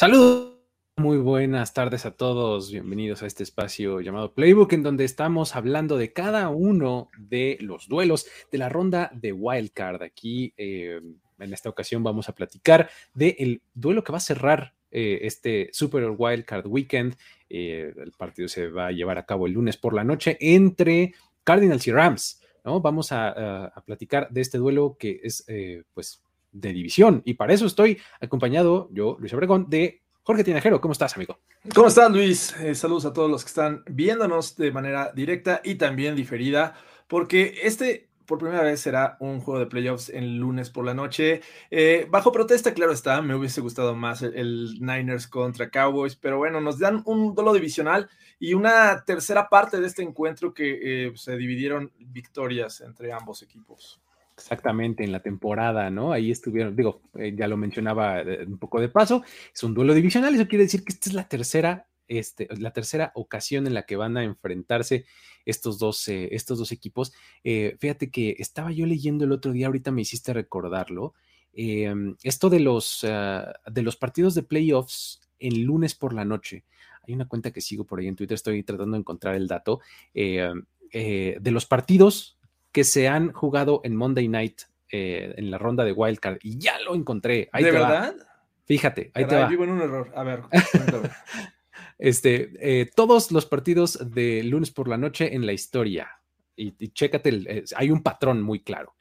Saludos. Muy buenas tardes a todos. Bienvenidos a este espacio llamado Playbook, en donde estamos hablando de cada uno de los duelos de la ronda de Wildcard. Aquí, eh, en esta ocasión, vamos a platicar del duelo que va a cerrar eh, este Super Wildcard Weekend. Eh, el partido se va a llevar a cabo el lunes por la noche entre Cardinals y Rams. ¿no? Vamos a, platicar de este duelo que es, pues, de división. Y para eso estoy acompañado, yo, Luis Obregón, de Jorge Tinajero. ¿Cómo estás, amigo? ¿Cómo estás, Luis? Eh, saludos a todos los que están viéndonos de manera directa y también diferida, porque este por primera vez será un juego de playoffs el lunes por la noche. Eh, bajo protesta, claro está, me hubiese gustado más el, Niners contra Cowboys, pero bueno, nos dan un duelo divisional y una tercera parte de este encuentro que eh, se dividieron victorias entre ambos equipos. Exactamente, en la temporada, ¿no? Ahí estuvieron, digo, eh, ya lo mencionaba eh, un poco de paso, es un duelo divisional, eso quiere decir que esta es la tercera, este, la tercera ocasión en la que van a enfrentarse estos dos, eh, estos dos equipos. Eh, fíjate que estaba yo leyendo el otro día, ahorita me hiciste recordarlo, eh, esto de los, uh, de los partidos de playoffs en lunes por la noche. Hay una cuenta que sigo por ahí en Twitter, estoy tratando de encontrar el dato, de los partidos que se han jugado en Monday Night eh, en la ronda de Wildcard y ya lo encontré. Ahí ¿De te verdad? Va. Fíjate, ahí Caray, te va. Vivo en un error. A ver, este, eh, todos los partidos de lunes por la noche en la historia. Y, y chécate, el, eh, hay un patrón muy claro.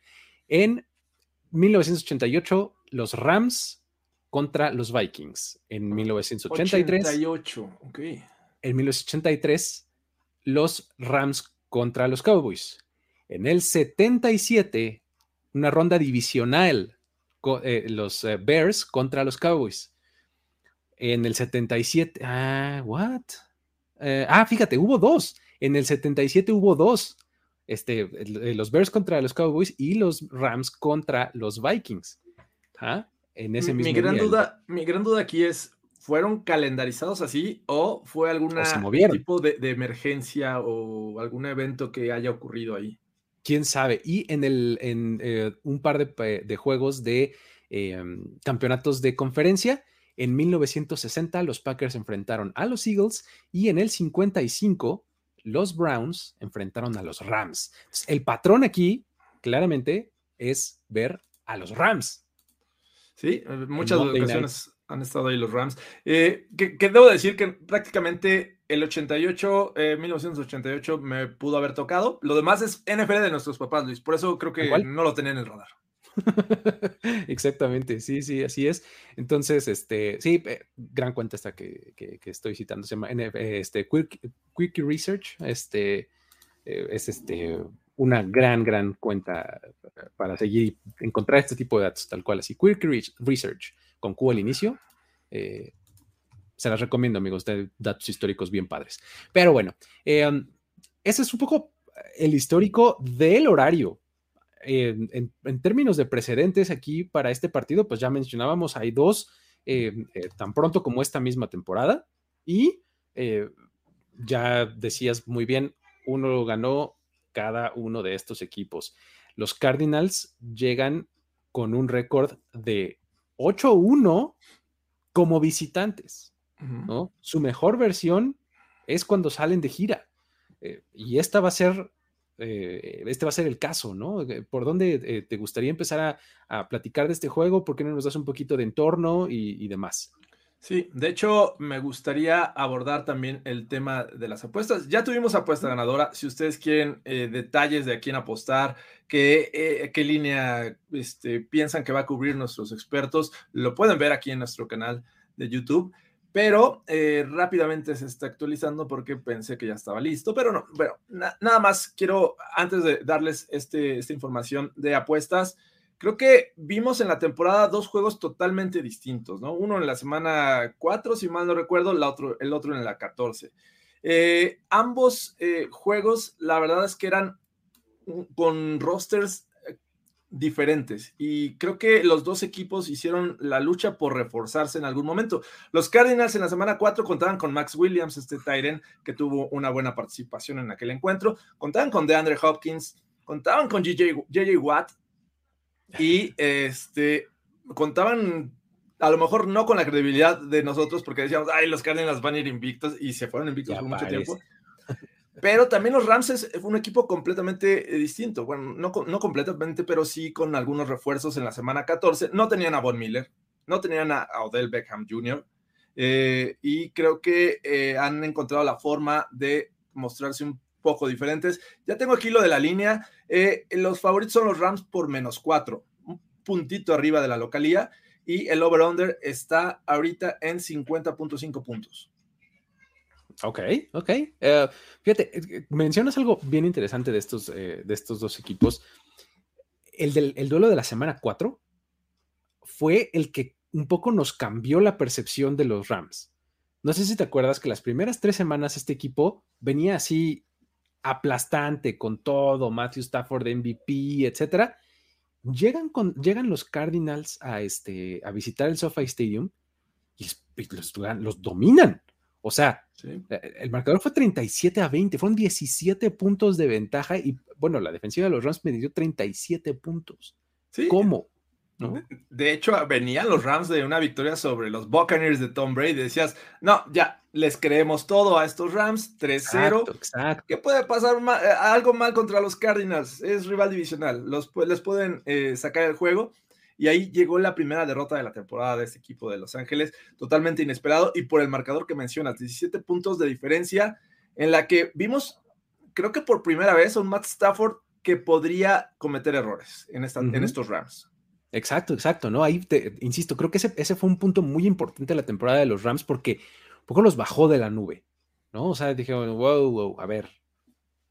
En 1988, los Rams contra los Vikings. En 1983. 88, ok. En 1983, los Rams contra los Cowboys. En el 77, una ronda divisional, eh, los eh, Bears contra los Cowboys. En el 77, ah, what? Eh, ah, fíjate, hubo dos. En el 77 hubo dos. Este, los Bears contra los Cowboys y los Rams contra los Vikings. ¿Ah? En ese mismo mi gran día. duda, mi gran duda aquí es, ¿fueron calendarizados así o fue algún tipo de, de, emergencia o algún evento que haya ocurrido ahí? Quién sabe. Y en, el, en eh, un par de, de juegos de eh, campeonatos de conferencia, en 1960 los Packers enfrentaron a los Eagles y en el 55 los Browns enfrentaron a los Rams. Entonces, el patrón aquí, claramente, es ver a los Rams. Sí, muchas ocasiones han estado ahí los Rams. Eh, que, que, debo decir que prácticamente el 88, eh, 1988 me pudo haber tocado. Lo demás es NFL de nuestros papás, Luis. Por eso creo que ¿Igual? no lo tenía en el radar. Exactamente, sí, sí, así es. Entonces, este, sí, eh, gran cuenta esta que, que, que, estoy citando, se llama este, Quick, Quick Research, este, eh, es este, una gran, gran cuenta para seguir, encontrar este tipo de datos, tal cual, así, Quick Research, con Q al inicio, eh, se las recomiendo, amigos, de datos históricos bien padres. Pero bueno, eh, ese es un poco el histórico del horario. En, términos de precedentes aquí para este partido, pues ya mencionábamos, hay dos eh, eh, tan pronto como esta misma temporada y eh, ya decías muy bien, uno ganó cada uno de estos equipos. Los Cardinals llegan con un récord de 8-1 como visitantes. ¿No? Su mejor versión es cuando salen de gira. Eh, y esta va a ser, eh, este va a ser el caso, ¿no? ¿Por dónde eh, te gustaría empezar a, a, platicar de este juego? ¿Por qué no nos das un poquito de entorno y, y demás? Sí, de hecho, me gustaría abordar también el tema de las apuestas. Ya tuvimos apuesta ganadora. Si ustedes quieren eh, detalles de a quién apostar, qué, eh, qué línea este, piensan que va a cubrir nuestros expertos, lo pueden ver aquí en nuestro canal de YouTube. Pero eh, rápidamente se está actualizando porque pensé que ya estaba listo. Pero no, bueno, nada más quiero, antes de darles este, esta información de apuestas, creo que vimos en la temporada dos juegos totalmente distintos, ¿no? Uno en la semana 4, si mal no recuerdo, la otro, el otro en la 14. Eh, ambos eh, juegos, la verdad es que eran con rosters diferentes y creo que los dos equipos hicieron la lucha por reforzarse en algún momento. Los Cardinals en la semana 4 contaban con Max Williams, este Tyren, que tuvo una buena participación en aquel encuentro, contaban con DeAndre Hopkins, contaban con JJ Watt, y este, contaban a lo mejor no con la credibilidad de nosotros, porque decíamos, ay, los Cardinals van a ir invictos y se fueron invictos por mucho tiempo. Pero también los Rams fue un equipo completamente eh, distinto. Bueno, no, no completamente, pero sí con algunos refuerzos en la semana 14. No tenían a Von Miller, no tenían a, Odell Beckham Jr. Eh, y creo que eh, han encontrado la forma de mostrarse un poco diferentes. Ya tengo aquí lo de la línea. Los favoritos son los Rams por menos cuatro, un puntito arriba de la localía. Y el over-under está ahorita en 50.5 puntos. Ok, ok. Eh, fíjate, eh, mencionas algo bien interesante de estos, de estos dos equipos. El, del, el duelo de la semana 4 fue el que un poco nos cambió la percepción de los Rams. No sé si te acuerdas que las primeras tres semanas este equipo venía así aplastante con todo, Matthew Stafford MVP, etcétera. Llegan, con, llegan los Cardinals a, este, a visitar el SoFi Stadium y los, dominan. O sea, eh, el marcador fue 37 a 20, fueron 17 puntos de ventaja y bueno, la defensiva de los Rams me dio 37 puntos. ¿Cómo? De, hecho, venían los Rams de una victoria sobre los Buccaneers de Tom Brady. Decías, no, ya, les creemos todo a estos Rams, 3-0. ¿Qué puede pasar eh, algo mal contra los Cardinals? Es rival divisional, los, les pueden eh, sacar el juego. Y ahí llegó la primera derrota de la temporada de este equipo de Los Ángeles, totalmente inesperado. Y por el marcador que mencionas, 17 puntos de diferencia, en la que vimos, creo que por primera vez, a un Matt Stafford que podría cometer errores en, esta, en estos Rams. Exacto, exacto, ¿no? Ahí te insisto, creo que ese, ese, fue un punto muy importante de la temporada de los Rams porque un poco los bajó de la nube, ¿no? O sea, dije, wow, wow, a ver,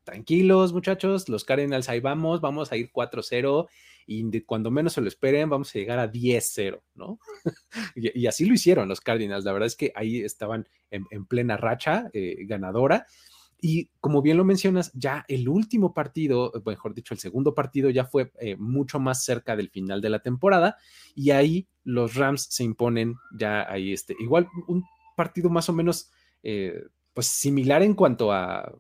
tranquilos muchachos, los Cardinals ahí vamos, vamos a ir 4-0 y cuando menos se lo esperen vamos a llegar a 10-0, ¿no? y, así lo hicieron los Cardinals, la verdad es que ahí estaban en, plena racha eh, ganadora y como bien lo mencionas, ya el último partido, mejor dicho, el segundo partido ya fue eh, mucho más cerca del final de la temporada y ahí los Rams se imponen ya ahí este, igual un partido más o menos eh, pues similar en cuanto a,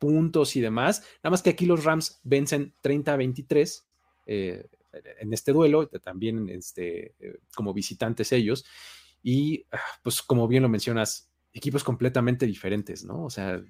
puntos y demás, nada más que aquí los Rams vencen 30 a 23 eh, en este duelo, también este, como visitantes ellos y ah, pues como bien lo mencionas, equipos completamente diferentes, ¿no? O sea,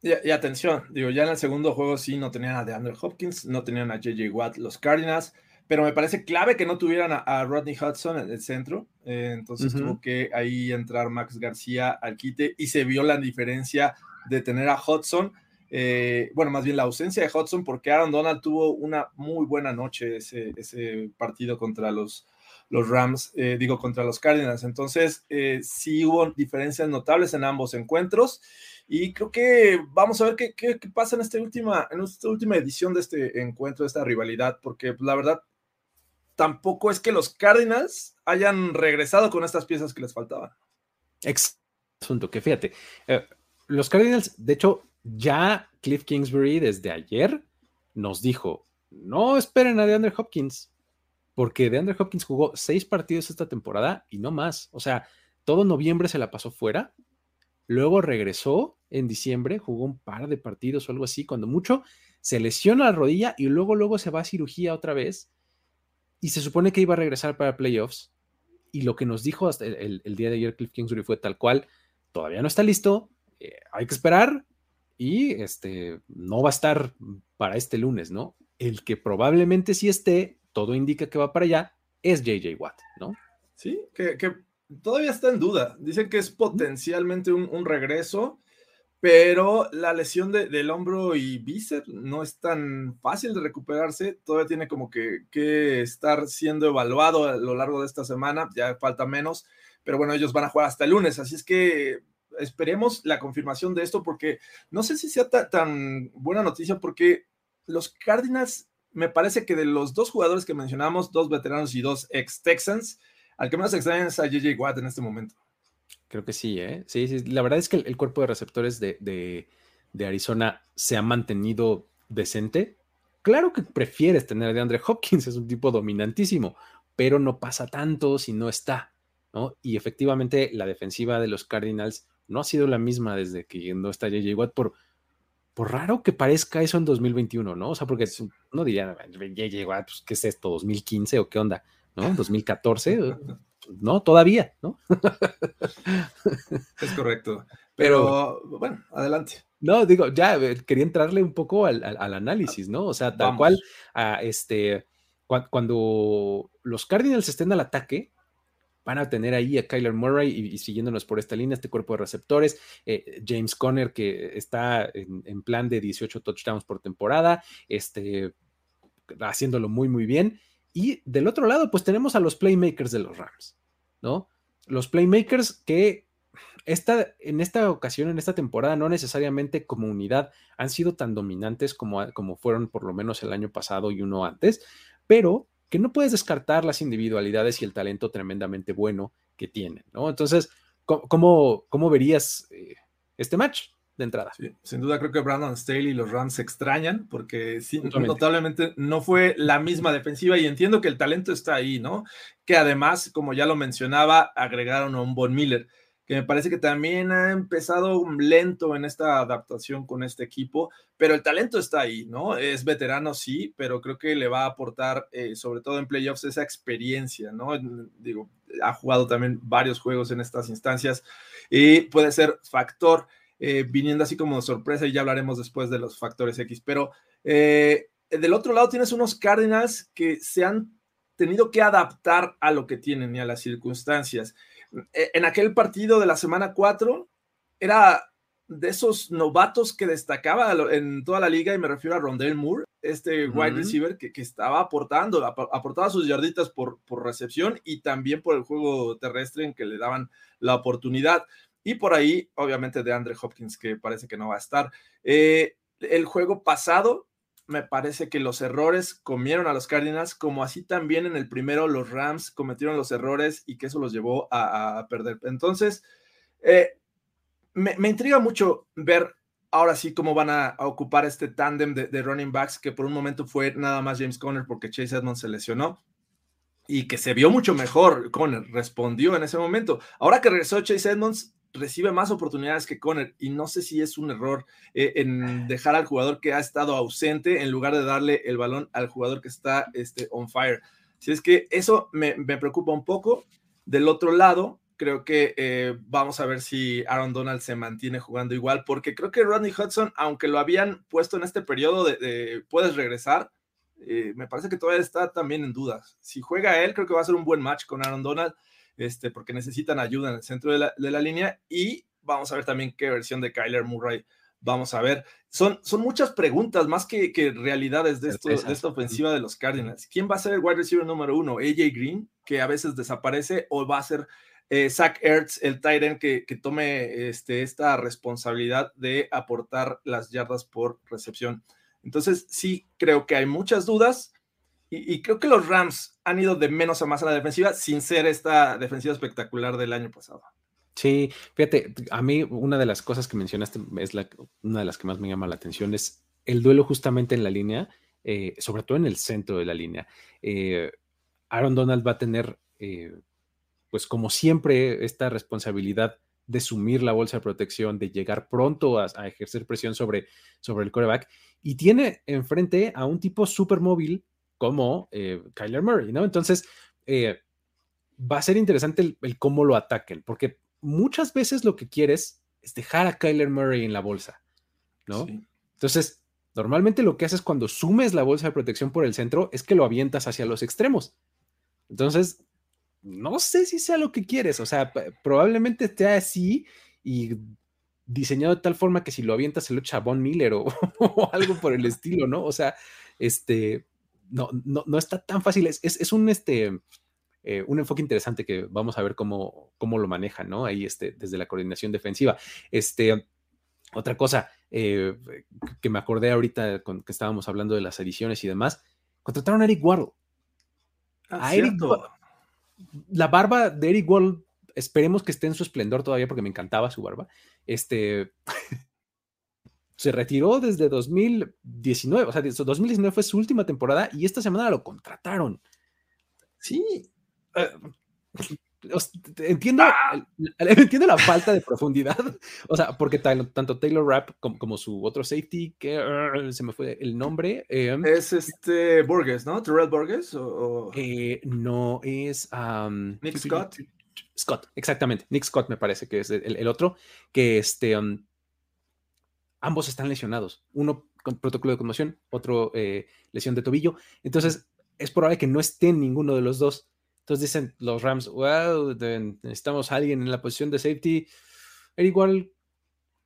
y, atención, digo, ya en el segundo juego sí no tenían a DeAndre Hopkins, no tenían a JJ Watt, los Cardinals, pero me parece clave que no tuvieran a, Rodney Hudson en el centro. Eh, entonces tuvo que ahí entrar Max García al quite y se vio la diferencia de tener a Hudson. Eh, bueno, más bien la ausencia de Hudson, porque Aaron Donald tuvo una muy buena noche ese, ese partido contra los, los Rams, eh, digo, contra los Cardinals. Entonces, sí hubo diferencias notables en ambos encuentros. Y creo que vamos a ver qué, qué, pasa en esta, última, en esta última edición de este encuentro, de esta rivalidad, porque la verdad tampoco es que los Cardinals hayan regresado con estas piezas que les faltaban. Asunto que fíjate, eh, los Cardinals, de hecho, ya Cliff Kingsbury desde ayer nos dijo, no esperen a DeAndre Hopkins, porque DeAndre Hopkins jugó seis partidos esta temporada y no más. O sea, todo noviembre se la pasó fuera, luego regresó en diciembre, jugó un par de partidos o algo así, cuando mucho, se lesiona la rodilla y luego, luego se va a cirugía otra vez y se supone que iba a regresar para playoffs. Y lo que nos dijo hasta el, día de ayer Cliff Kingsbury fue tal cual, todavía no está listo, eh, hay que esperar y este, no va a estar para este lunes, ¿no? El que probablemente sí esté, todo indica que va para allá, es JJ Watt, ¿no? Sí, que, que todavía está en duda. Dicen que es potencialmente un, regreso, pero la lesión del hombro y bíceps no es tan fácil de recuperarse. Todavía tiene como que, que, estar siendo evaluado a lo largo de esta semana. Ya falta menos, pero bueno, ellos van a jugar hasta el lunes. Así es que esperemos la confirmación de esto porque no sé si sea tan buena noticia porque los Cardinals, me parece que de los dos jugadores que mencionamos, dos veteranos y dos ex Texans, al que más extrañan es a JJ Watt en este momento. Creo que sí, ¿eh? Sí, sí. La verdad es que el, cuerpo de receptores de, de, Arizona se ha mantenido decente. Claro que prefieres tener a DeAndre Hopkins, es un tipo dominantísimo, pero no pasa tanto si no está, ¿no? Y efectivamente la defensiva de los Cardinals no ha sido la misma desde que no está JJ Watt por, por raro que parezca eso en 2021, ¿no? O sea, porque no diría, JJ Watt, pues, ¿qué es esto? ¿2015 o qué onda? ¿no? 2014, no, todavía, ¿no? es correcto. Pero, bueno, adelante. No, digo, ya eh, quería entrarle un poco al, análisis, ¿no? O sea, tal cual, este, cuando los Cardinals estén al ataque, van a tener ahí a Kyler Murray y, siguiéndonos por esta línea, este cuerpo de receptores, eh, James Conner que está en, en, plan de 18 touchdowns por temporada, este, haciéndolo muy, muy bien. Y del otro lado, pues tenemos a los playmakers de los Rams, ¿no? Los playmakers que esta, en esta ocasión, en esta temporada, no necesariamente como unidad han sido tan dominantes como, como fueron por lo menos el año pasado y uno antes, pero que no puedes descartar las individualidades y el talento tremendamente bueno que tienen, ¿no? Entonces, ¿cómo, cómo verías eh, este match? de entrada. sin duda creo que Brandon Staley y los Rams se extrañan porque sí, notablemente no fue la misma defensiva y entiendo que el talento está ahí, ¿no? Que además, como ya lo mencionaba, agregaron a un Von Miller, que me parece que también ha empezado lento en esta adaptación con este equipo, pero el talento está ahí, ¿no? Es veterano, sí, pero creo que le va a aportar, eh, sobre todo en playoffs, esa experiencia, ¿no? Digo, ha jugado también varios juegos en estas instancias y puede ser factor eh, viniendo así como sorpresa y ya hablaremos después de los factores X. Pero eh, del otro lado tienes unos Cardinals que se han tenido que adaptar a lo que tienen y a las circunstancias. Eh, en aquel partido de la semana 4 era de esos novatos que destacaba en toda la liga y me refiero a Rondell Moore, este wide receiver que, estaba aportando, aportaba sus yarditas por, por recepción y también por el juego terrestre en que le daban la oportunidad. Y por ahí, obviamente, de Andre Hopkins, que parece que no va a estar. Eh, el juego pasado, me parece que los errores comieron a los Cardinals, como así también en el primero los Rams cometieron los errores y que eso los llevó a, perder. Entonces, eh, me, intriga mucho ver ahora sí cómo van a, ocupar este tándem de, running backs, que por un momento fue nada más James Conner porque Chase Edmonds se lesionó y que se vio mucho mejor. Conner respondió en ese momento. Ahora que regresó Chase Edmonds, recibe más oportunidades que Conner y no sé si es un error eh, en dejar al jugador que ha estado ausente en lugar de darle el balón al jugador que está este, on fire. Si es que eso me, preocupa un poco. Del otro lado, creo que eh, vamos a ver si Aaron Donald se mantiene jugando igual, porque creo que Rodney Hudson, aunque lo habían puesto en este periodo de, puedes regresar, eh, me parece que todavía está también en dudas. Si juega él, creo que va a ser un buen match con Aaron Donald este, porque necesitan ayuda en el centro de la, línea y vamos a ver también qué versión de Kyler Murray vamos a ver. Son, son muchas preguntas, más que, que realidades de, esto, de esta ofensiva de los Cardinals. ¿Quién va a ser el wide receiver número uno? ¿AJ Green, que a veces desaparece, o va a ser eh, Zach Ertz, el Tyrant, que, que tome este, esta responsabilidad de aportar las yardas por recepción? Entonces, sí, creo que hay muchas dudas. Y, creo que los Rams han ido de menos a más a la defensiva sin ser esta defensiva espectacular del año pasado. Sí, fíjate, a mí una de las cosas que mencionaste es una de las que más me llama la atención es el duelo justamente en la línea, eh, sobre todo en el centro de la línea. Eh, Aaron Donald va a tener, eh, pues como siempre, esta responsabilidad de sumir la bolsa de protección, de llegar pronto a, ejercer presión sobre, sobre el coreback y tiene enfrente a un tipo súper móvil como eh, Kyler Murray, ¿no? Entonces, eh, va a ser interesante el, cómo lo ataquen, porque muchas veces lo que quieres es dejar a Kyler Murray en la bolsa, ¿no? Entonces, normalmente lo que haces cuando sumes la bolsa de protección por el centro es que lo avientas hacia los extremos. Entonces, no sé si sea lo que quieres, o sea, probablemente esté así y diseñado de tal forma que si lo avientas se lo echa Von Miller o, algo por el estilo, ¿no? O sea, este, no, no, no está tan fácil, es, es, un, este, eh, un enfoque interesante que vamos a ver cómo, cómo lo manejan, ¿no? Ahí, este, desde la coordinación defensiva. Este, otra cosa eh, que me acordé ahorita con que estábamos hablando de las ediciones y demás, contrataron a Eric Waddle. Ah, a Eric, la barba de Eric Waddle esperemos que esté en su esplendor todavía porque me encantaba su barba. Este se retiró desde 2019, o sea, 2019 fue su última temporada y esta semana lo contrataron. Sí. Eh, entiendo, ¡Ah! entiendo la falta de profundidad, o sea, porque tanto Taylor Rapp como, su otro safety, que uh, se me fue el nombre. Em, es este Borges, ¿no? Terrell Borges. Eh, no, es. Nick Scott. Scott, exactamente. Nick Scott me parece que es el, otro, que este, um, ambos están lesionados. Uno con protocolo de conmoción, otro eh, lesión de tobillo. Entonces, es probable que no estén ninguno de los dos. Entonces dicen los Rams, wow, necesitamos a alguien en la posición de safety. Era igual,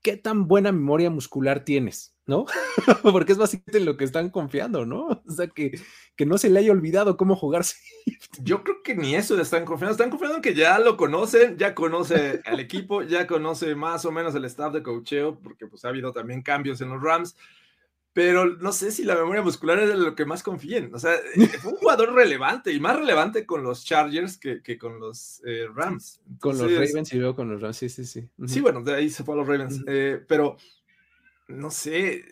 ¿qué tan buena memoria muscular tienes? ¿No? Porque es básicamente en lo que están confiando, ¿no? O sea, que, que no se le haya olvidado cómo jugarse. Yo creo que ni eso le están confiando. Están confiando en que ya lo conocen, ya conoce al equipo, ya conoce más o menos el staff de cocheo, porque pues ha habido también cambios en los Rams pero no sé si la memoria muscular es de lo que más confíen. O sea, fue un jugador relevante y más relevante con los Chargers que, que con los eh, Rams. con los Ravens y luego con los Rams, sí, sí, sí. Sí, bueno, de ahí se fue a los Ravens. Eh, pero no sé,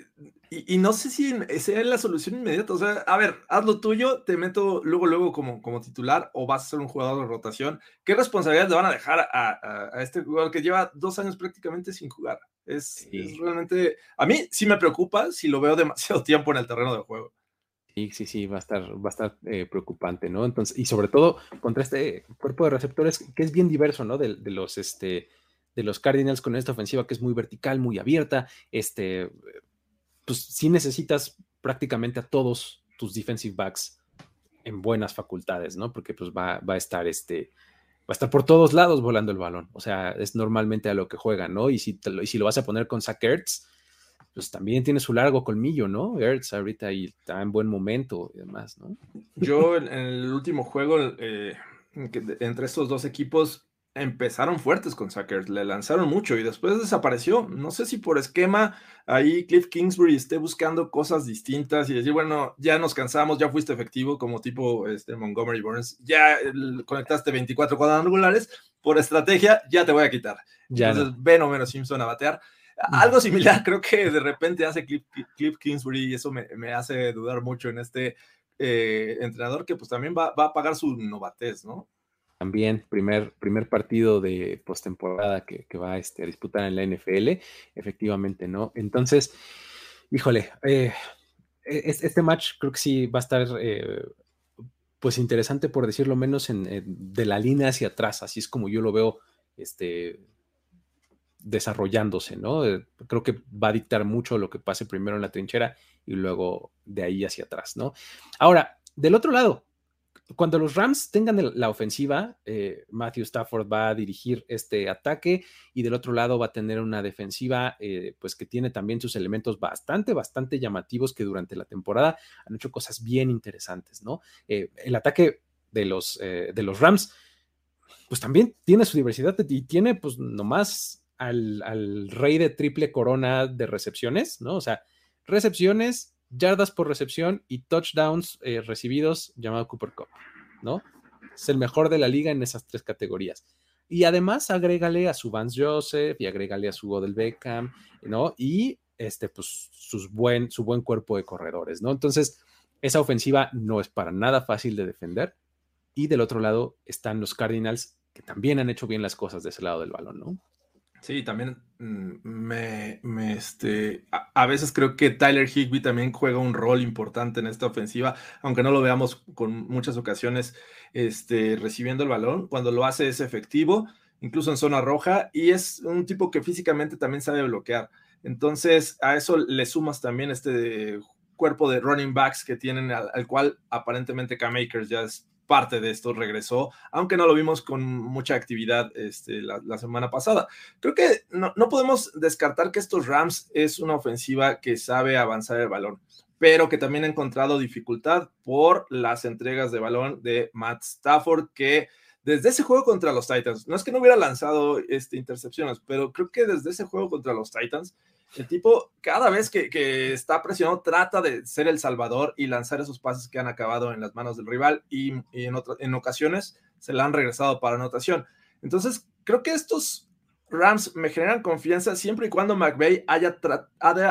y, no sé si sea la solución inmediata. O sea, a ver, haz lo tuyo, te meto luego, luego como, como titular o vas a ser un jugador de rotación. ¿Qué responsabilidad le van a dejar a, a, este jugador que lleva dos años prácticamente sin jugar? Es, realmente, a mí sí me preocupa si lo veo demasiado tiempo en el terreno de juego. Sí, sí, sí, va a estar, va a estar eh, preocupante, ¿no? Entonces, y sobre todo contra este cuerpo de receptores que es bien diverso, ¿no? De, de los, este, de los Cardinals con esta ofensiva que es muy vertical, muy abierta, este, pues sí necesitas prácticamente a todos tus defensive backs en buenas facultades, ¿no? Porque pues va, va a estar este, va a estar por todos lados volando el balón. O sea, es normalmente a lo que juegan, ¿no? Y si, y si lo vas a poner con Zach Ertz, pues también tiene su largo colmillo, ¿no? Ertz ahorita y está en buen momento y demás, ¿no? Yo en, el último juego, eh, entre estos dos equipos, empezaron fuertes con Sackers, le lanzaron mucho y después desapareció. No sé si por esquema ahí Cliff Kingsbury esté buscando cosas distintas y decir, bueno, ya nos cansamos, ya fuiste efectivo como tipo este, Montgomery Burns, ya conectaste 24 cuadrangulares, por estrategia ya te voy a quitar. Ya Entonces ven o menos Simpson a batear. Algo similar creo que de repente hace Cliff, Kingsbury y eso me, hace dudar mucho en este eh, entrenador que pues también va, va a pagar su novatez, ¿no? También primer, primer partido de postemporada que, va este, a disputar en la NFL, efectivamente, ¿no? Entonces, híjole, eh, e, este match creo que sí va a estar, eh, pues interesante por decirlo menos, en, de la línea hacia atrás, así es como yo lo veo, este, desarrollándose, ¿no? Eh, creo que va a dictar mucho lo que pase primero en la trinchera y luego de ahí hacia atrás, ¿no? Ahora, del otro lado, cuando los Rams tengan la ofensiva, eh, Matthew Stafford va a dirigir este ataque y del otro lado va a tener una defensiva, eh, pues que tiene también sus elementos bastante, bastante llamativos que durante la temporada han hecho cosas bien interesantes, ¿no? Eh, el ataque de los, de los Rams, pues también tiene su diversidad y tiene pues nomás al, al rey de triple corona de recepciones, ¿no? O sea, recepciones, yardas por recepción y touchdowns eh, recibidos llamado Cooper Cup, ¿no? Es el mejor de la liga en esas tres categorías. Y además agrégale a su Vance Joseph y agrégale a su Odell Beckham, ¿no? Y este, pues, sus buen, su buen cuerpo de corredores, ¿no? Entonces, esa ofensiva no es para nada fácil de defender. Y del otro lado están los Cardinals, que también han hecho bien las cosas de ese lado del balón, ¿no? Sí, también mm, me, este, a, veces creo que Tyler Higby también juega un rol importante en esta ofensiva, aunque no lo veamos con muchas ocasiones este, recibiendo el balón. Cuando lo hace es efectivo, incluso en zona roja, y es un tipo que físicamente también sabe bloquear. Entonces, a eso le sumas también este cuerpo de running backs que tienen, al, cual aparentemente K-Makers ya es parte de esto, regresó, aunque no lo vimos con mucha actividad este, la, semana pasada. Creo que no, no podemos descartar que estos Rams es una ofensiva que sabe avanzar el balón pero que también ha encontrado dificultad por las entregas de balón de Matt Stafford, que desde ese juego contra los Titans, no es que no hubiera lanzado este, intercepciones, pero creo que desde ese juego contra los Titans, el tipo cada vez que, está presionado trata de ser el salvador y lanzar esos pases que han acabado en las manos del rival y, en, en ocasiones se le han regresado para anotación. Entonces, creo que estos Rams me generan confianza siempre y cuando McVay haya,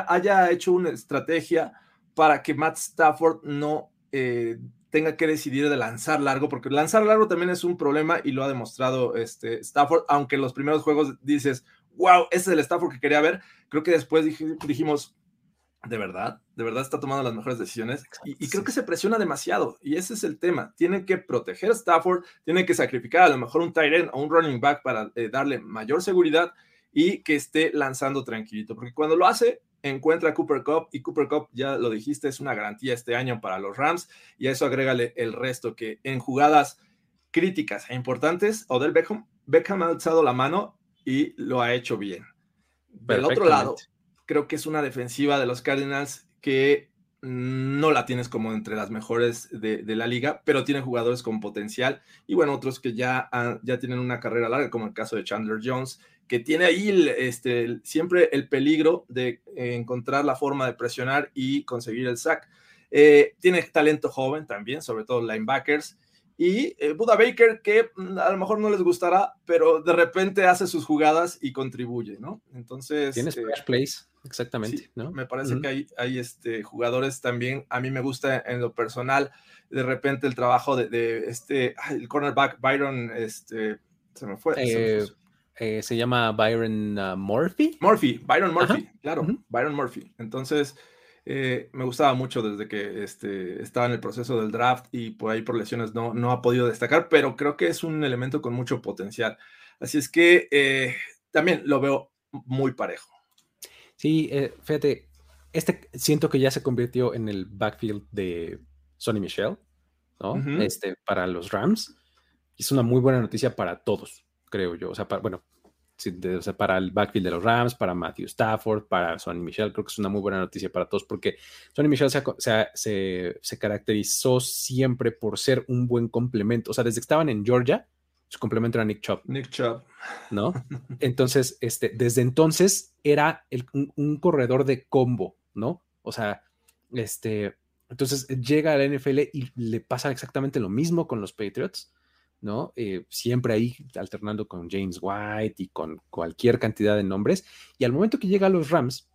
haya hecho una estrategia para que Matt Stafford no eh, tenga que decidir de lanzar largo, porque lanzar largo también es un problema y lo ha demostrado este Stafford, aunque en los primeros juegos dices, wow, ese es el Stafford que quería ver, creo que después dijimos, de verdad, de verdad está tomando las mejores decisiones y, creo que se presiona demasiado y ese es el tema. Tienen que proteger a Stafford, tienen que sacrificar a lo mejor un tight end o un running back para eh, darle mayor seguridad y que esté lanzando tranquilito, porque cuando lo hace, encuentra a Cooper Cup y Cooper Cup, ya lo dijiste, es una garantía este año para los Rams y a eso agrégale el resto que en jugadas críticas e importantes, Odell Beckham, Beckham ha alzado la mano y lo ha hecho bien. Del otro lado, creo que es una defensiva de los Cardinals que no la tienes como entre las mejores de, la liga, pero tiene jugadores con potencial y bueno, otros que ya, ya tienen una carrera larga, como el caso de Chandler Jones, que tiene ahí este, siempre el peligro de encontrar la forma de presionar y conseguir el sack. Eh, tiene talento joven también, sobre todo linebackers. Y eh, Buda Baker, que mm, a lo mejor no les gustará, pero de repente hace sus jugadas y contribuye, ¿no? Entonces. Tiene splash plays, exactamente, ¿no? Me parece que hay, hay este, jugadores también. A mí me gusta en lo personal, de repente el trabajo de, este, el cornerback Byron, este, se me fue. se fue eh, se llama Byron uh, Murphy. Murphy, Byron Murphy, claro, Byron Murphy. Entonces, eh, me gustaba mucho desde que este, estaba en el proceso del draft y por ahí por lesiones no, no ha podido destacar, pero creo que es un elemento con mucho potencial. Así es que eh, también lo veo muy parejo. Sí, fíjate, este siento que ya se convirtió en el backfield de Sonny Michel, ¿no? Este, para los Rams. Es una muy buena noticia para todos creo yo. O sea, para, bueno, para el backfield de los Rams, para Matthew Stafford, para Sonny Michel, creo que es una muy buena noticia para todos porque Sonny Michel se, se, caracterizó siempre por ser un buen complemento. O sea, desde que estaban en Georgia, su complemento era Nick Chubb. Nick Chubb. ¿No? Entonces, este, desde entonces era un, corredor de combo, ¿no? O sea, este, entonces llega a la NFL y le pasa exactamente lo mismo con los Patriots ¿no? Eh, siempre ahí alternando con James White y con cualquier cantidad de nombres. Y al momento que llega a los Rams,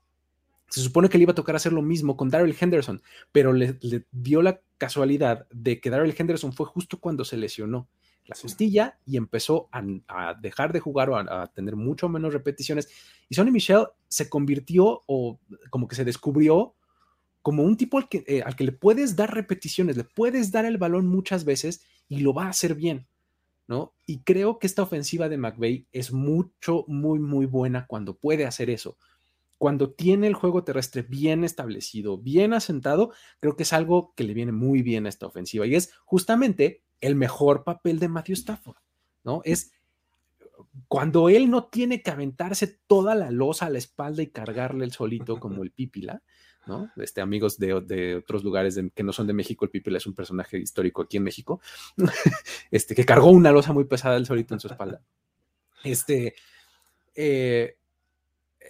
se supone que le iba a tocar hacer lo mismo con Daryl Henderson, pero le, dio la casualidad de que Daryl Henderson fue justo cuando se lesionó la costilla y empezó a, dejar de jugar o a, tener mucho menos repeticiones. Y Sonny Michel se convirtió o como que se descubrió como un tipo al que, eh, al que le puedes dar repeticiones, le puedes dar el balón muchas veces y lo va a hacer bien. ¿No? Y creo que esta ofensiva de McVeigh es mucho, muy, muy buena cuando puede hacer eso. Cuando tiene el juego terrestre bien establecido, bien asentado, creo que es algo que le viene muy bien a esta ofensiva y es justamente el mejor papel de Matthew Stafford, ¿no? Es cuando él no tiene que aventarse toda la losa a la espalda y cargarle el solito como el pípila, ¿no? Este, amigos de, otros lugares que no son de México, el People es un personaje histórico aquí en México, este, que cargó una losa muy pesada el solito en su espalda. Este, eh,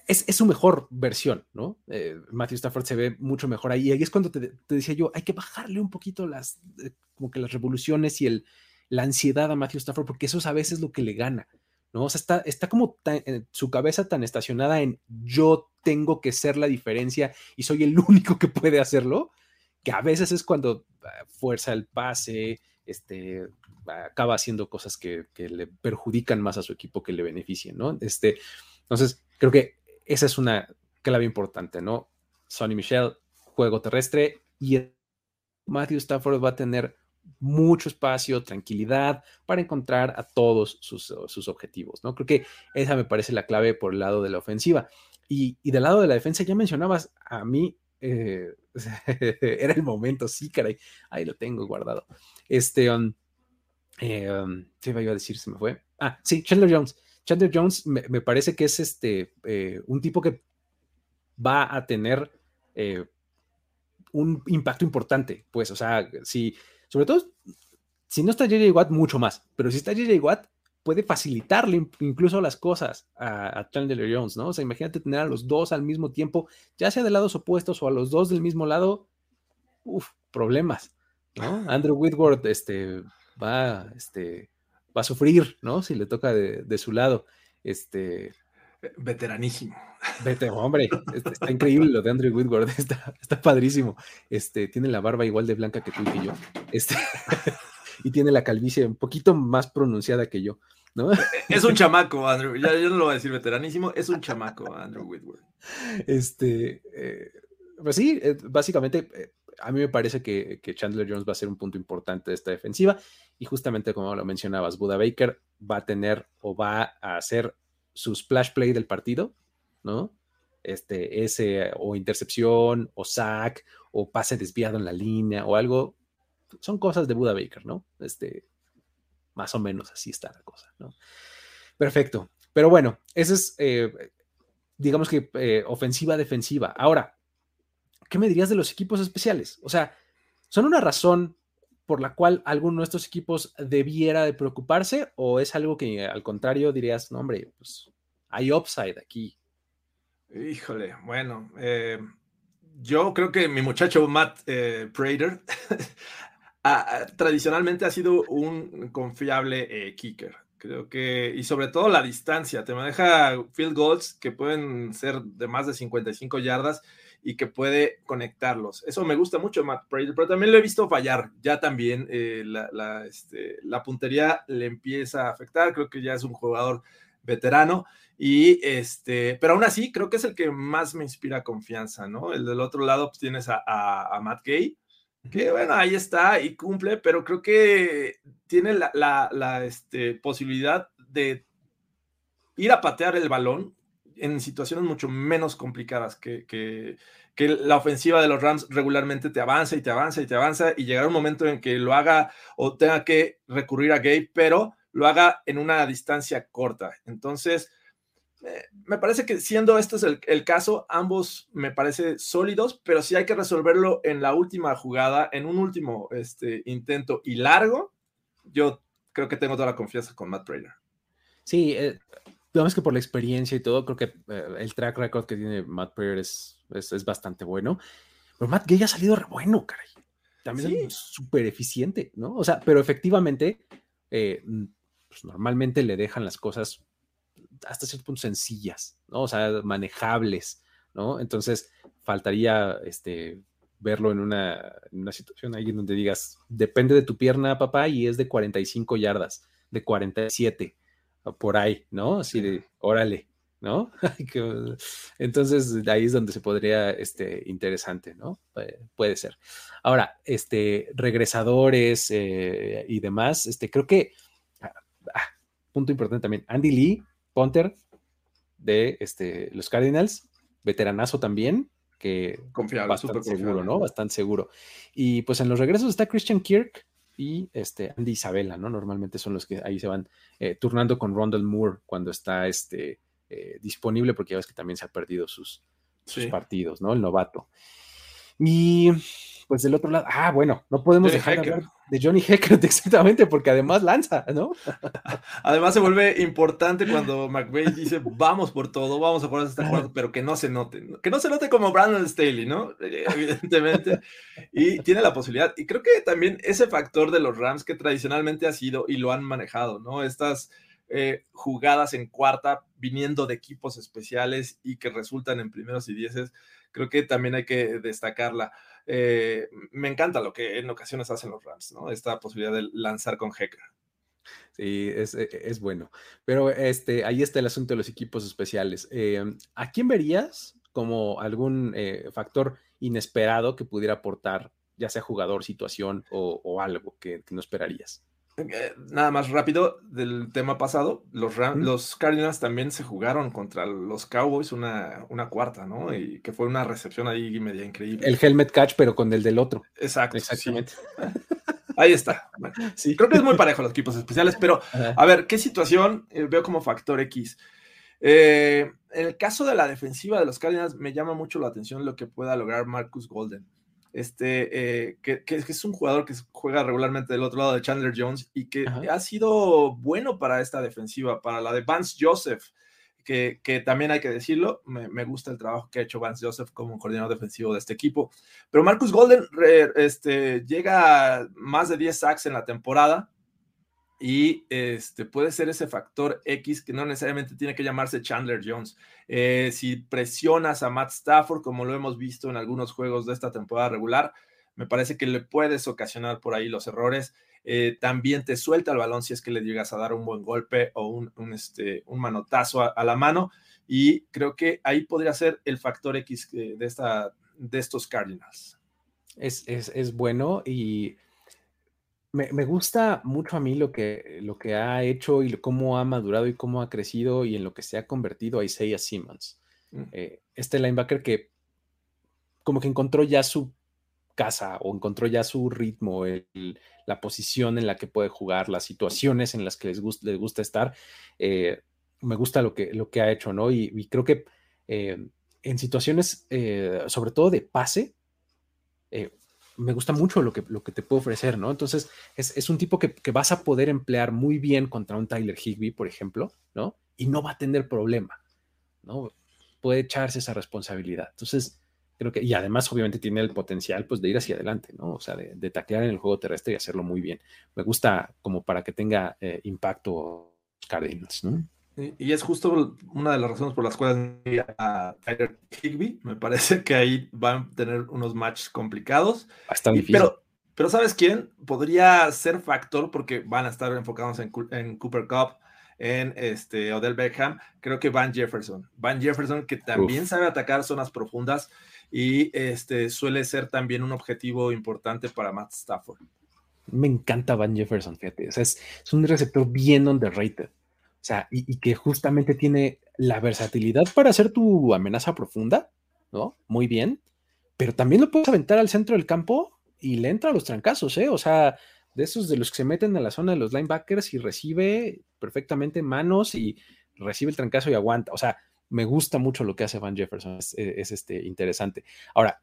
es, su mejor versión, ¿no? Eh, Matthew Stafford se ve mucho mejor ahí. Y ahí es cuando te, decía yo, hay que bajarle un poquito las, eh, como que las revoluciones y el, la ansiedad a Matthew Stafford, porque eso es a veces lo que le gana. ¿No? O sea, está, está como su cabeza tan estacionada en yo tengo que ser la diferencia y soy el único que puede hacerlo, que a veces es cuando ah, fuerza el pase, este, acaba haciendo cosas que, le perjudican más a su equipo que le beneficien, ¿no? Este, entonces, creo que esa es una clave importante, ¿no? Sonny Michel, juego terrestre y Matthew Stafford va a tener mucho espacio, tranquilidad para encontrar a todos sus, objetivos, ¿no? Creo que esa me parece la clave por el lado de la ofensiva. Y, del lado de la defensa, ya mencionabas, a mí eh, era el momento, sí, caray, ahí lo tengo guardado. Este, um, Eh, ¿Qué iba a decir? Se me fue. Ah, sí, Chandler Jones. Chandler Jones me, parece que es este eh, un tipo que va a tener eh, un impacto importante. Pues, o sea, si, sobre todo, si no está JJ Watt, mucho más. Pero si está JJ Watt, puede facilitarle incluso las cosas a, Chandler Jones, ¿no? O sea, imagínate tener a los dos al mismo tiempo, ya sea de lados opuestos o a los dos del mismo lado, uff, problemas, ¿no? Andrew Whitworth, este, va, este, va a sufrir, ¿no? Si le toca de, su lado, este... Veteranísimo. Vete, hombre, este, está, increíble lo de Andrew Whitworth, está, está, padrísimo. Este, tiene la barba igual de blanca que tú y que yo. Este, y tiene la calvicie un poquito más pronunciada que yo. ¿no? Es un chamaco, Andrew. Ya, yo no lo voy a decir veteranísimo, es un chamaco, Andrew Whitworth. Este, eh, pues sí, eh, básicamente eh, a mí me parece que, Chandler Jones va a ser un punto importante de esta defensiva y justamente como lo mencionabas, Buda Baker va a tener o va a hacer su splash play del partido, ¿no? Este, ese o intercepción o sack o pase desviado en la línea o algo, son cosas de Buda Baker, ¿no? Este, más o menos así está la cosa, ¿no? Perfecto. Pero bueno, esa es, eh, digamos que, eh, ofensiva, defensiva. Ahora, ¿qué me dirías de los equipos especiales? O sea, ¿son una razón por la cual alguno de estos equipos debiera de preocuparse o es algo que al contrario dirías, no, hombre, pues hay upside aquí? Híjole, bueno, eh, yo creo que mi muchacho Matt Prater tradicionalmente ha sido un confiable eh, kicker. Creo que, y sobre todo la distancia, te maneja field goals que pueden ser de más de 55 yardas y que puede conectarlos. Eso me gusta mucho, Matt Prater, pero también lo he visto fallar. Ya también eh, la, este, la, puntería le empieza a afectar. Creo que ya es un jugador veterano. Y este, pero aún así, creo que es el que más me inspira confianza, ¿no? El del otro lado, pues tienes a, a Matt Gay, que bueno, ahí está y cumple, pero creo que tiene la, este, posibilidad de ir a patear el balón en situaciones mucho menos complicadas que, que, la ofensiva de los Rams regularmente te avanza y te avanza y te avanza y llegar un momento en que lo haga o tenga que recurrir a Gabe, pero lo haga en una distancia corta. Entonces, me parece que siendo este es el, caso, ambos me parece sólidos, pero si hay que resolverlo en la última jugada, en un último este, intento y largo, yo creo que tengo toda la confianza con Matt Prater. Sí, eh, digamos que por la experiencia y todo, creo que eh, el track record que tiene Matt Prater es, es, bastante bueno. Pero Matt Gay ha salido re bueno, caray. También es súper eficiente, ¿no? O sea, pero efectivamente, eh, pues normalmente le dejan las cosas hasta cierto punto sencillas, ¿no? O sea, manejables, ¿no? Entonces, faltaría este, verlo en una, situación ahí en donde digas, depende de tu pierna, papá, y es de 45 yardas, de 47, por ahí, ¿no? Así de, órale, ¿no? Entonces, ahí es donde se podría, este, interesante, ¿no? puede ser. Ahora, este, regresadores eh, y demás, este, creo que, ah, ah, punto importante también, Andy Lee Ponter de este, los Cardinals, veteranazo también, que confiable, bastante seguro, ¿no? Bastante seguro. Y pues en los regresos está Christian Kirk y este Andy Isabella, ¿no? Normalmente son los que ahí se van eh, turnando con Rondell Moore cuando está este, eh, disponible, porque ya ves que también se ha perdido sus, sus partidos, ¿no? El novato. Y pues del otro lado, ah, bueno, no podemos dejar de hablar de Johnny Heckert exactamente, porque además lanza, ¿no? Además se vuelve importante cuando McVeigh dice, vamos por todo, vamos a jugar hasta cuarto, pero que no se note, que no se note como Brandon Staley, ¿no? Evidentemente, y tiene la posibilidad, y creo que también ese factor de los Rams que tradicionalmente ha sido y lo han manejado, ¿no? Estas eh, jugadas en cuarta viniendo de equipos especiales y que resultan en primeros y dieces, creo que también hay que destacarla. Eh, me encanta lo que en ocasiones hacen los Rams, ¿no? Esta posibilidad de lanzar con Hecker. Sí, es, e, es, bueno. Pero este, ahí está el asunto de los equipos especiales. Em, ¿A quién verías como algún eh, factor inesperado que pudiera aportar, ya sea jugador, situación o, algo que no esperarías? Eh, nada más rápido del tema pasado, los, los Cardinals también se jugaron contra los Cowboys una, una cuarta, ¿no? Y que fue una recepción ahí media increíble. El helmet catch, pero con el del otro. Exacto. Exactamente. Ahí está. sí. Creo que es muy parejo los equipos especiales, pero a ver, ¿qué situación eh, veo como factor X? Eh, en el caso de la defensiva de los Cardinals, me llama mucho la atención lo que pueda lograr Marcus Golden. Este, eh, que, es un jugador que juega regularmente del otro lado de Chandler Jones y que ha sido bueno para esta defensiva, para la de Vance Joseph que, también hay que decirlo, me, gusta el trabajo que ha hecho Vance Joseph como coordinador defensivo de este equipo. Pero Marcus Golden este, llega a más de 10 sacks en la temporada y este, puede ser ese factor X que no necesariamente tiene que llamarse Chandler Jones. Eh, si presionas a Matt Stafford, como lo hemos visto en algunos juegos de esta temporada regular, me parece que le puedes ocasionar por ahí los errores. Eh, también te suelta el balón si es que le llegas a dar un buen golpe o un, este, un manotazo a, la mano. Y creo que ahí podría ser el factor X de, esta, de estos Cardinals. Es, es, bueno y me, gusta mucho a mí lo que, lo que ha hecho y cómo ha madurado y cómo ha crecido y en lo que se ha convertido a Isaiah Simmons. Mm. Eh, este linebacker que como que encontró ya su casa o encontró ya su ritmo, la posición en la que puede jugar, las situaciones en las que les, gusta, les gusta estar. Eh, me gusta lo que, lo que ha hecho, ¿no? Y, creo que eh, en situaciones, eh, sobre todo de pase, me gusta mucho lo que, lo que te puede ofrecer, ¿no? Entonces, es, un tipo que, que, vas a poder emplear muy bien contra un Tyler Higby, por ejemplo, ¿no? Y no va a tener problema, ¿no? Puede echarse esa responsabilidad. Entonces, creo que, y además obviamente tiene el potencial pues de ir hacia adelante, ¿no? O sea, de, de taclear en el juego terrestre y hacerlo muy bien. Me gusta como para que tenga eh, impacto Cardinals, ¿no? Y, es justo una de las razones por las cuales a Tyler Higby, me parece que ahí van a tener unos matches complicados. Bastante difícil. Pero, pero ¿sabes quién? Podría ser factor porque van a estar enfocados en, en Cooper Cup, en este Odell Beckham, creo que Van Jefferson. Van Jefferson que también sabe atacar zonas profundas y este, suele ser también un objetivo importante para Matt Stafford. Me encanta Van Jefferson, fíjate. O sea, es, un receptor bien underrated. O sea, y, que justamente tiene la versatilidad para hacer tu amenaza profunda, ¿no? Muy bien. Pero también lo puedes aventar al centro del campo y le entra a los trancazos, ¿eh? O sea, de esos de los que se meten a la zona de los linebackers y recibe perfectamente manos y recibe el trancazo y aguanta. O sea, me gusta mucho lo que hace Van Jefferson, es, este, interesante. Ahora,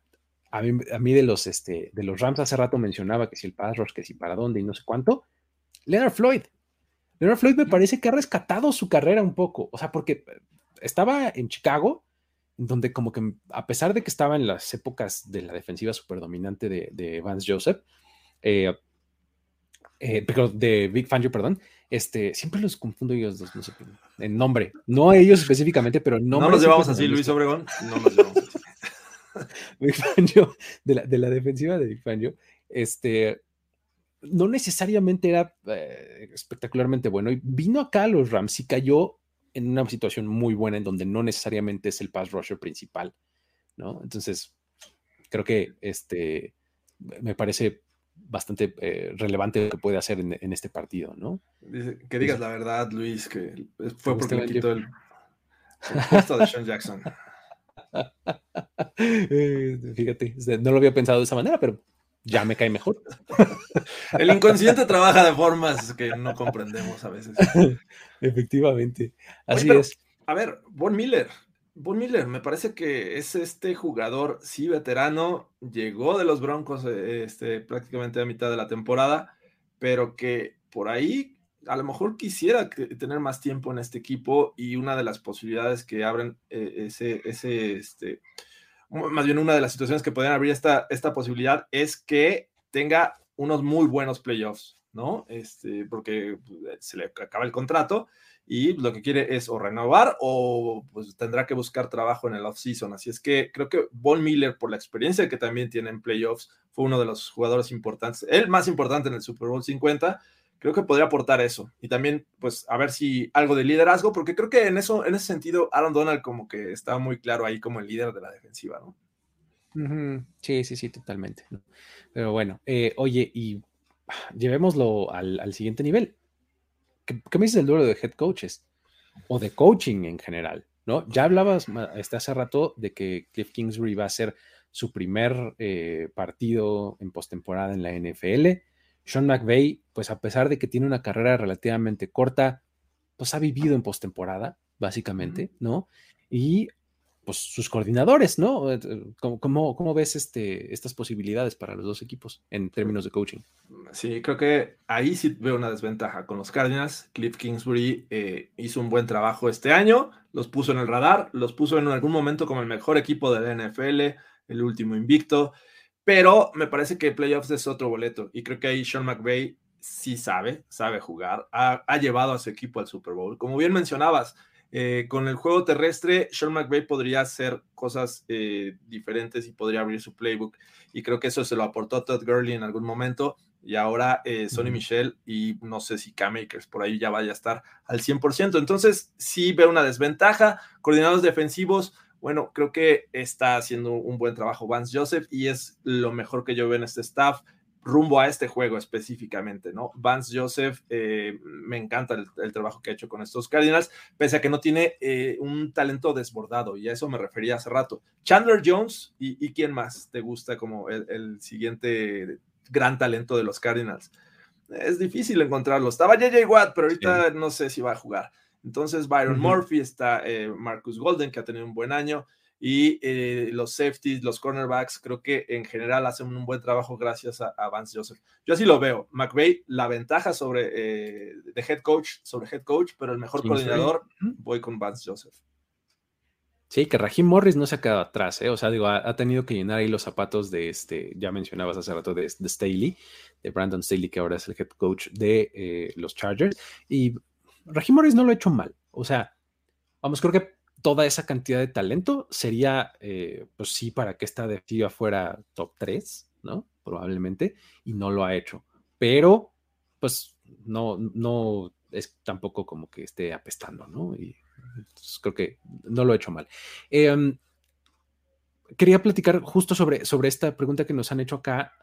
a mí, a mí, de, los, este, de los Rams hace rato mencionaba que si el pass rush, que si para dónde y no sé cuánto. Leonard Floyd. Leonard Floyd me parece que ha rescatado su carrera un poco, o sea, porque estaba en Chicago, donde como que a pesar de que estaba en las épocas de la defensiva superdominante de, de Vance Joseph, eh, eh, de Big Fangio, perdón, este, siempre los confundo ellos dos, no sé, en nombre, no ellos específicamente, pero No los llevamos así, Luis Obregón, no los llevamos así. Big Fangio, de la, de la defensiva de Big Fangio, este, no necesariamente era eh, espectacularmente bueno y vino acá a los Rams y cayó en una situación muy buena en donde no necesariamente es el pass rusher principal, ¿no? Entonces, creo que este me parece bastante eh, relevante que puede hacer en, este partido, ¿no? que digas la verdad, Luis, que fue porque le quitó el, puesto de Sean Jackson. Eh, fíjate, no lo había pensado de esa manera, pero ya me cae mejor. El inconsciente trabaja de formas que no comprendemos a veces. Efectivamente, así es. A ver, Von Miller, Von Miller, me parece que es este jugador, sí, veterano, llegó de los Broncos eh, este, prácticamente a mitad de la temporada, pero que por ahí a lo mejor quisiera tener más tiempo en este equipo y una de las posibilidades que abren eh, ese, ese, este, más bien una de las situaciones que pueden abrir esta, esta posibilidad es que tenga unos muy buenos playoffs, ¿no? Este, porque pues, se le acaba el contrato y lo que quiere es o renovar o pues tendrá que buscar trabajo en el off-season. Así es que creo que Von Miller, por la experiencia que también tiene en playoffs, fue uno de los jugadores importantes, el más importante en el Super Bowl 50. Creo que podría aportar eso y también, pues, a ver si algo de liderazgo, porque creo que en eso, en ese sentido, Aaron Donald como que está muy claro ahí como el líder de la defensiva, ¿no? Sí, sí, sí, totalmente. Pero bueno, eh, oye, y llevémoslo al, al siguiente nivel. ¿Qué, me dices del duelo de head coaches? O de coaching en general, ¿no? Ya hablabas este, hace rato de que Cliff Kingsbury va a ser su primer eh, partido en postemporada en la NFL. Sean McVay, pues a pesar de que tiene una carrera relativamente corta, pues ha vivido en postemporada, básicamente, ¿no? Y pues sus coordinadores, ¿no? Eh, ¿Cómo, cómo, ves este, estas posibilidades para los dos equipos en términos de coaching? Sí, creo que ahí sí veo una desventaja con los Cardinals. Cliff Kingsbury eh, hizo un buen trabajo este año, los puso en el radar, los puso en algún momento como el mejor equipo de la NFL, el último invicto, pero me parece que playoffs es otro boleto y creo que ahí Sean McVay sí sabe, sabe jugar, ha, ha llevado a su equipo al Super Bowl. Como bien mencionabas, eh, con el juego terrestre, Sean McVay podría hacer cosas eh, diferentes y podría abrir su playbook. Y creo que eso se lo aportó Todd Gurley en algún momento. Y ahora eh, Sonny Michel y no sé si K-Makers por ahí ya vaya a estar al 100%. Entonces, sí veo una desventaja. Coordinados defensivos, bueno, creo que está haciendo un buen trabajo Vance Joseph y es lo mejor que yo veo en este staff rumbo a este juego específicamente, ¿no? Vance Joseph, eh, me encanta el, trabajo que ha hecho con estos Cardinals, pese a que no tiene eh, un talento desbordado, y a eso me refería hace rato. Chandler Jones, ¿y, quién más te gusta como el, siguiente gran talento de los Cardinals? Es difícil encontrarlo. Estaba JJ Watt, pero ahorita no sé si va a jugar. Entonces, Byron Murphy, está eh, Marcus Golden, que ha tenido un buen año y eh, los safeties, los cornerbacks, creo que en general hacen un buen trabajo gracias a, Vance Joseph. Yo así lo veo. McVay, la ventaja sobre eh, de head coach, sobre head coach, pero el mejor coordinador, voy con Vance Joseph. Sí, que Raheem Morris no se ha quedado atrás, ¿eh? O sea, digo, ha, tenido que llenar ahí los zapatos de este, ya mencionabas hace rato, de, de Staley, de Brandon Staley, que ahora es el head coach de eh, los Chargers. Y Raheem Morris no lo ha hecho mal. O sea, vamos, creo que toda esa cantidad de talento sería, eh, pues sí, para que esta defensiva fuera top 3, ¿no? Probablemente, y no lo ha hecho. Pero, pues, no, no es tampoco como que esté apestando, ¿no? Y creo que no lo ha hecho mal. Em, quería platicar justo sobre, sobre esta pregunta que nos han hecho acá.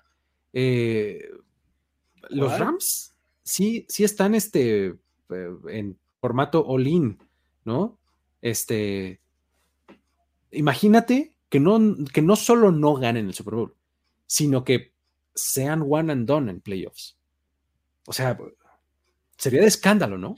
Eh, los Rams sí, sí están este, en formato all-in, ¿no? Este, imagínate que no, que no solo no ganen el Super Bowl, sino que sean one and done en playoffs. O sea, sería de escándalo, ¿no?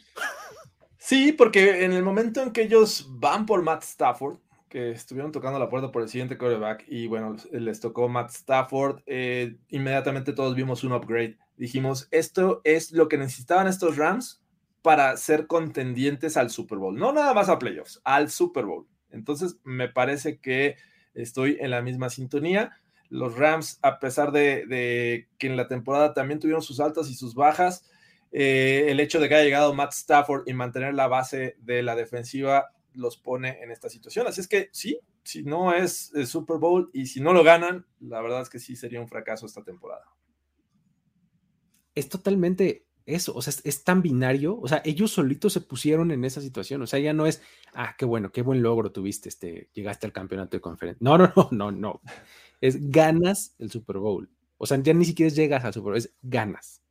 Sí, porque en el momento en que ellos van por Matt Stafford, que estuvieron tocando la puerta por el siguiente quarterback y bueno, les tocó Matt Stafford, eh, inmediatamente todos vimos un upgrade. Dijimos, esto es lo que necesitaban estos Rams para ser contendientes al Super Bowl. No nada más a playoffs, al Super Bowl. Entonces, me parece que estoy en la misma sintonía. Los Rams, a pesar de, que en la temporada también tuvieron sus altas y sus bajas, eh, el hecho de que haya llegado Matt Stafford y mantener la base de la defensiva los pone en esta situación. Así es que sí, si no es el Super Bowl y si no lo ganan, la verdad es que sí sería un fracaso esta temporada. Es totalmente eso, o sea, es, tan binario, o sea, ellos solitos se pusieron en esa situación, o sea, ya no es, ah, qué bueno, qué buen logro tuviste, este, llegaste al campeonato de conferencia. No, no, no, no, no, es ganas el Super Bowl, o sea, ya ni siquiera llegas al Super Bowl, es ganas,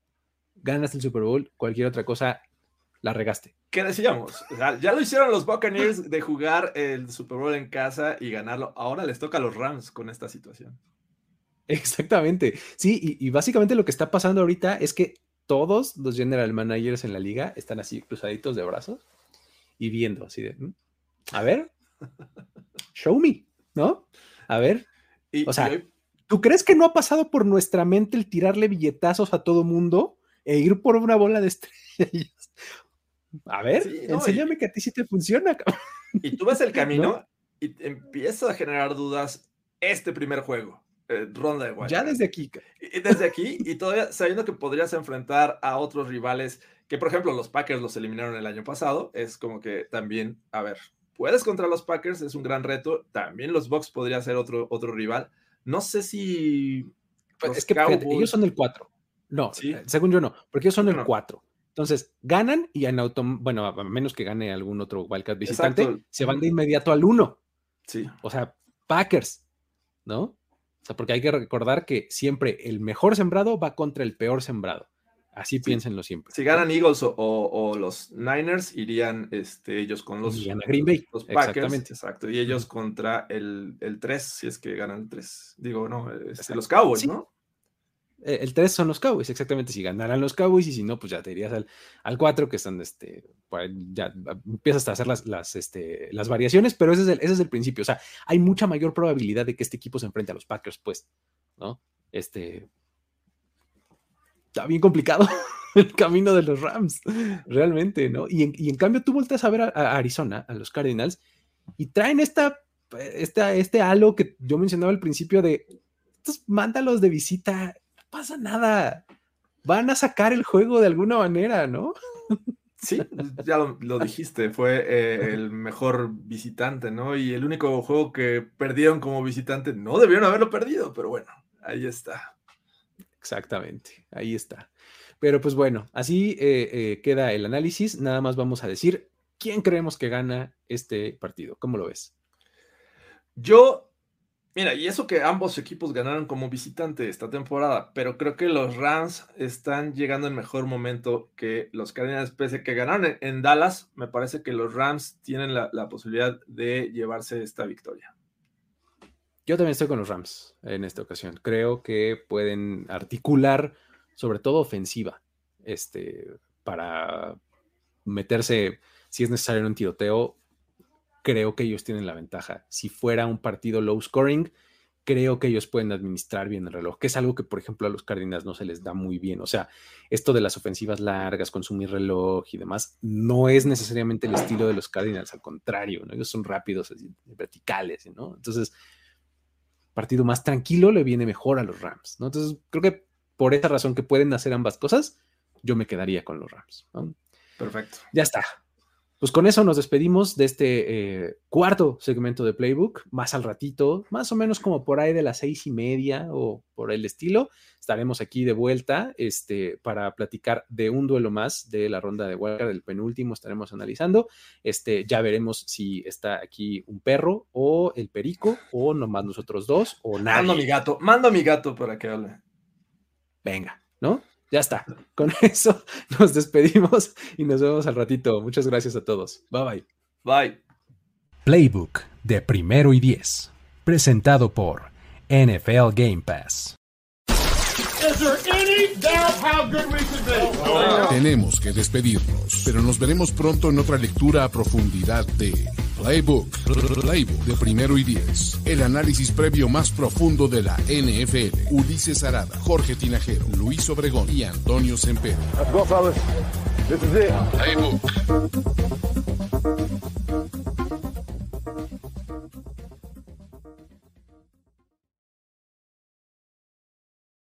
ganas el Super Bowl, cualquier otra cosa la regaste. ¿Qué decíamos? ya lo hicieron los Buccaneers de jugar el Super Bowl en casa y ganarlo, ahora les toca a los Rams con esta situación. Exactamente. Sí, y, y, básicamente lo que está pasando ahorita es que todos los general managers en la liga están así cruzaditos de brazos y viendo así de, mm, a ver, show me, ¿no? A ver. o sea, ¿tú crees que no ha pasado por nuestra mente el tirarle billetazos a todo mundo e ir por una bola de estrellas? A ver, enséñame que a ti sí te funciona. Y tú ves el camino y empieza a generar dudas este primer juego. Eh, ronda de Ya desde aquí. desde aquí, y todavía sabiendo que podrías enfrentar a otros rivales que, por ejemplo, los Packers los eliminaron el año pasado, es como que también, a ver, puedes contra los Packers, es un gran reto. También los Bucks podría ser otro, otro rival. No sé si. Pues es que ellos son el 4. No, eh, según yo no, porque ellos son el 4. Entonces, ganan y en auto, bueno, a menos que gane algún otro Wildcat visitante, se van de inmediato al 1. Sí. O sea, Packers, ¿no? Porque hay que recordar que siempre el mejor sembrado va contra el peor sembrado. Así piénsenlo siempre. Si ganan Eagles o, los Niners, irían este, ellos con los, Green Bay. los Packers. Exactamente. Exacto. Y ellos contra el, el 3, si es que ganan el 3. Digo, no, este, los Cowboys, ¿no? Eh, el 3 son los Cowboys, exactamente. Si ganaran los Cowboys y si no, pues ya te irías al, al 4, que están, este, ya empiezas a hacer las, las, este, las variaciones, pero ese es, el, ese es el principio. O sea, hay mucha mayor probabilidad de que este equipo se enfrente a los Packers, pues, ¿no? Este. Está bien complicado el camino de los Rams, realmente, ¿no? Y en, y en cambio tú volteas a ver a, a, Arizona, a los Cardinals, y traen esta, esta, este halo que yo mencionaba al principio de, estos mándalos de visita, pasa nada. Van a sacar el juego de alguna manera, ¿no? Sí, ya lo, lo dijiste, fue eh, el mejor visitante, ¿no? Y el único juego que perdieron como visitante, no debieron haberlo perdido, pero bueno, ahí está. Exactamente, ahí está. Pero pues bueno, así eh, eh, queda el análisis. Nada más vamos a decir quién creemos que gana este partido. ¿Cómo lo ves? Yo Mira, y eso que ambos equipos ganaron como visitante esta temporada, pero creo que los Rams están llegando en mejor momento que los Cardinals, pese que ganaron en, Dallas, me parece que los Rams tienen la, la, posibilidad de llevarse esta victoria. Yo también estoy con los Rams en esta ocasión. Creo que pueden articular, sobre todo ofensiva, este, para meterse, si es necesario, en un tiroteo creo que ellos tienen la ventaja. Si fuera un partido low scoring, creo que ellos pueden administrar bien el reloj, que es algo que, por ejemplo, a los Cardinals no se les da muy bien. O sea, esto de las ofensivas largas, consumir reloj y demás, no es necesariamente el estilo de los Cardinals, al contrario, ¿no? ellos son rápidos, así, verticales, ¿no? Entonces, partido más tranquilo le viene mejor a los Rams, ¿no? Entonces, creo que por esa razón que pueden hacer ambas cosas, yo me quedaría con los Rams. ¿no? Perfecto. Ya está. Pues con eso nos despedimos de este eh, cuarto segmento de Playbook, más al ratito, más o menos como por ahí de las seis y media o por el estilo. Estaremos aquí de vuelta este, para platicar de un duelo más de la ronda de Wildcard, el penúltimo estaremos analizando. Este, ya veremos si está aquí un perro o el perico o nomás nosotros dos o nada. Mando a mi gato, mando a mi gato para que hable. Venga, ¿no? Ya está. Con eso nos despedimos y nos vemos al ratito. Muchas gracias a todos. Bye bye. Bye. Playbook de primero y diez. Presentado por NFL Game Pass. Tenemos que despedirnos, pero nos veremos pronto en otra lectura a profundidad de Playbook, Playbook de primero y diez. El análisis previo más profundo de la NFL. Ulises Arada, Jorge Tinajero, Luis Obregón y Antonio Sempero. Let's go, fellas. This is it. Playbook.